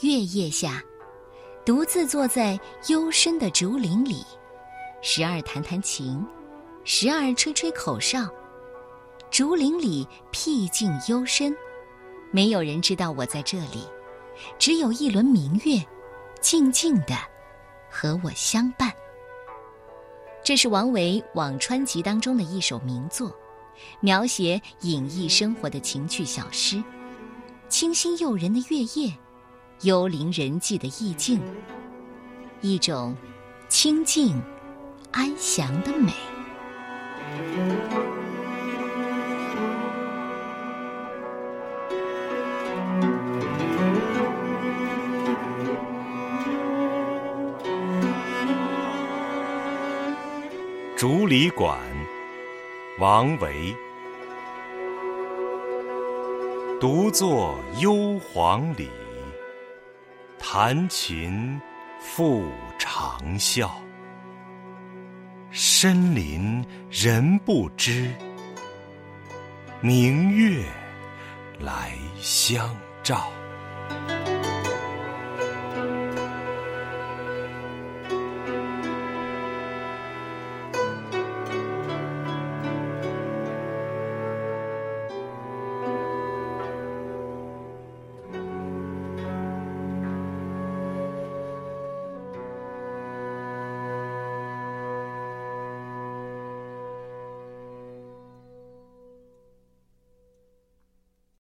月夜下，独自坐在幽深的竹林里，时而弹弹琴，时而吹吹口哨。竹林里僻静幽深，没有人知道我在这里，只有一轮明月，静静的和我相伴。这是王维《辋川集》当中的一首名作，描写隐逸生活的情趣小诗，清新诱人的月夜。幽灵人迹的意境，一种清静安详的美。竹里馆，王维。独坐幽篁里。弹琴复长啸，深林人不知，明月来相照。